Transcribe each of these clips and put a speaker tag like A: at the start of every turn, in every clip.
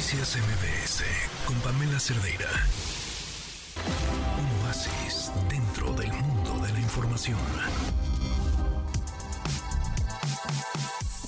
A: Noticias MBS con Pamela Cerdeira. Un oasis dentro del mundo de la información.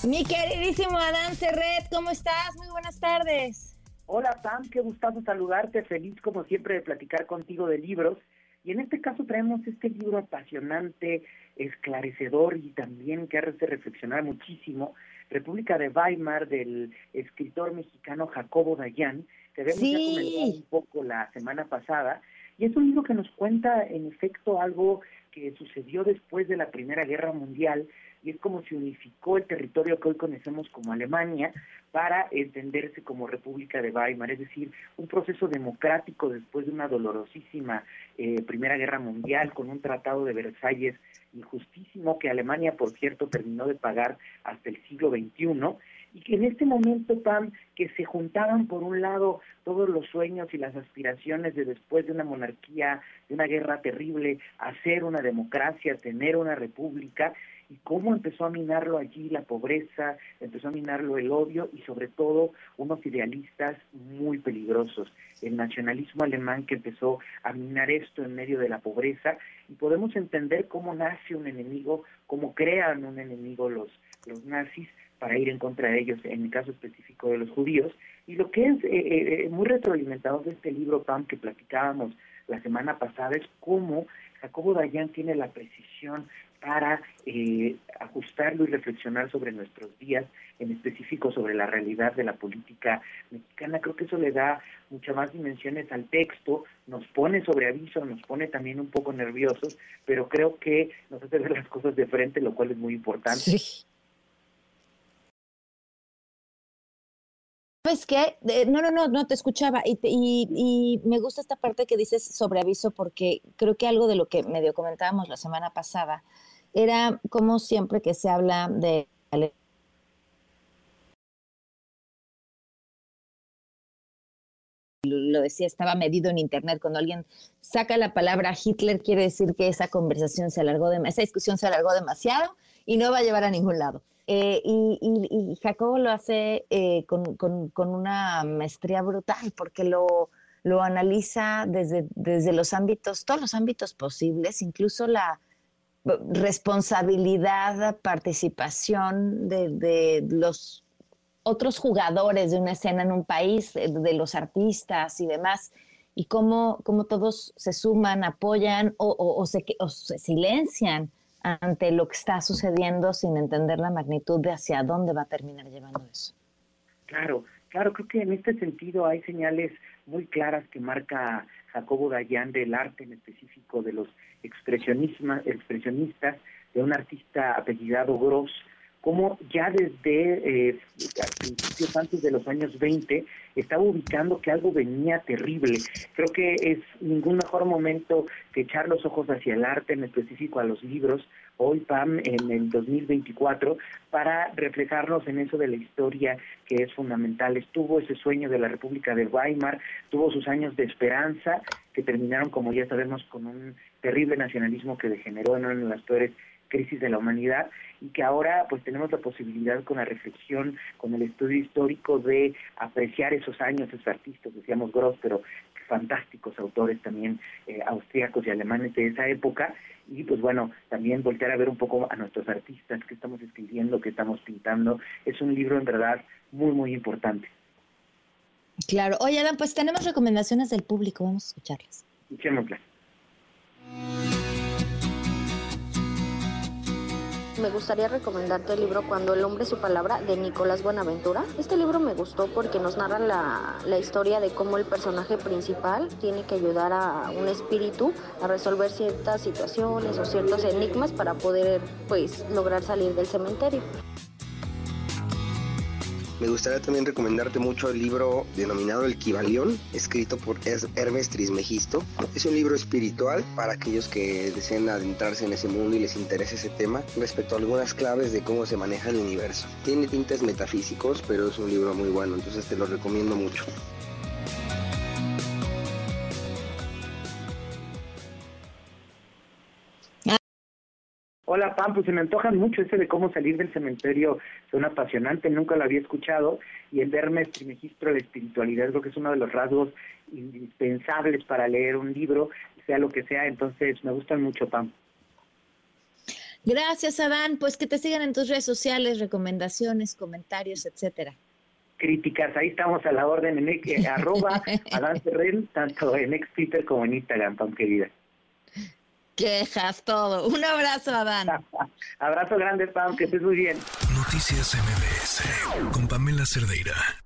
B: Mi queridísimo Adán Serret, ¿cómo estás? Muy buenas tardes.
C: Hola Pam, qué gustazo saludarte, feliz como siempre de platicar contigo de libros. Y en este caso traemos este libro apasionante, esclarecedor y también que hace reflexionar muchísimo, República de Weimar, del escritor mexicano Jacobo Dayan, que habíamos ya comentado un poco la semana pasada. Y es un libro que nos cuenta, en efecto, algo que sucedió después de la Primera Guerra Mundial, y es como se unificó el territorio que hoy conocemos como Alemania para entenderse como República de Weimar, es decir, un proceso democrático después de una dolorosísima eh, Primera Guerra Mundial con un tratado de Versalles injustísimo que Alemania, por cierto, terminó de pagar hasta el siglo XXI y que en este momento, Pam, que se juntaban por un lado todos los sueños y las aspiraciones de después de una monarquía, de una guerra terrible, hacer una democracia, tener una república, y cómo empezó a minarlo allí la pobreza, empezó a minarlo el odio y sobre todo unos idealistas muy peligrosos, el nacionalismo alemán que empezó a minar esto en medio de la pobreza y podemos entender cómo nace un enemigo, cómo crean un enemigo los, los nazis para ir en contra de ellos, en el caso específico de los judíos. Y lo que es eh, eh, eh, muy retroalimentado de este libro, Pam, que platicábamos la semana pasada, es cómo Jacobo Dayan tiene la precisión para eh, ajustarlo y reflexionar sobre nuestros días, en específico sobre la realidad de la política mexicana. Creo que eso le da muchas más dimensiones al texto, nos pone sobre aviso, nos pone también un poco nerviosos, pero creo que nos hace ver las cosas de frente, lo cual es muy importante.
B: ¿Sabes qué? no, no, no, no te escuchaba y, y, me gusta esta parte que dices sobre aviso porque creo que algo de lo que medio comentábamos la semana pasada era como siempre que se habla de lo decía, estaba medido en internet. Cuando alguien saca la palabra Hitler, quiere decir que esa conversación se alargó, de, esa discusión se alargó demasiado y no va a llevar a ningún lado. Eh, y, Jacobo lo hace eh, con, una maestría brutal porque lo, lo analiza desde, desde los ámbitos, todos los ámbitos posibles, incluso la, responsabilidad, participación de, los otros jugadores de una escena en un país, de, los artistas y demás, y cómo, cómo todos se suman, apoyan o, o se silencian ante lo que está sucediendo sin entender la magnitud de hacia dónde va a terminar llevando eso.
C: Claro, claro, creo que en este sentido hay señales muy claras que marca Jacobo Dayan del arte en específico de los expresionistas, de un artista apellidado Gross, como ya desde eh, principios antes de los años 20 estaba ubicando que algo venía terrible. Creo que es ningún mejor momento que echar los ojos hacia el arte, en específico a los libros, hoy PAM en el 2024, para reflejarnos en eso de la historia que es fundamental. Estuvo ese sueño de la República de Weimar, tuvo sus años de esperanza, que terminaron, como ya sabemos, con un terrible nacionalismo que degeneró en una de las peores crisis de la humanidad y que ahora pues tenemos la posibilidad con la reflexión, con el estudio histórico de apreciar esos años, esos artistas, decíamos Gross, pero fantásticos autores también eh, austríacos y alemanes de esa época y pues bueno, también voltear a ver un poco a nuestros artistas que estamos escribiendo, que estamos pintando. Es un libro en verdad muy, muy importante.
B: Claro. Oye, Adam, pues tenemos recomendaciones del público, vamos a escucharlas.
C: Escuchémoslas.
D: Me gustaría recomendarte el libro Cuando el hombre su palabra de Nicolás Buenaventura. Este libro me gustó porque nos narra la, la historia de cómo el personaje principal tiene que ayudar a un espíritu a resolver ciertas situaciones o ciertos enigmas para poder pues lograr salir del cementerio.
E: Me gustaría también recomendarte mucho el libro denominado El Kibalión, escrito por Hermes Trismegisto. Es un libro espiritual para aquellos que deseen adentrarse en ese mundo y les interese ese tema respecto a algunas claves de cómo se maneja el universo. Tiene tintes metafísicos, pero es un libro muy bueno, entonces te lo recomiendo mucho.
C: Hola Pam, pues se me antojan mucho ese de cómo salir del cementerio, suena apasionante, nunca lo había escuchado, y el verme Trimegistro de la espiritualidad creo que es uno de los rasgos indispensables para leer un libro, sea lo que sea, entonces me gustan mucho, Pam.
B: Gracias, Adán. Pues que te sigan en tus redes sociales, recomendaciones, comentarios, etcétera.
C: Críticas, ahí estamos a la orden en eh, arroba Adán Ferrer, tanto en ex Twitter como en Instagram, Pam querida.
B: Quejas, todo. Un abrazo, Adán.
C: abrazo grande, Pam, que estés muy bien.
A: Noticias MBS con Pamela Cerdeira.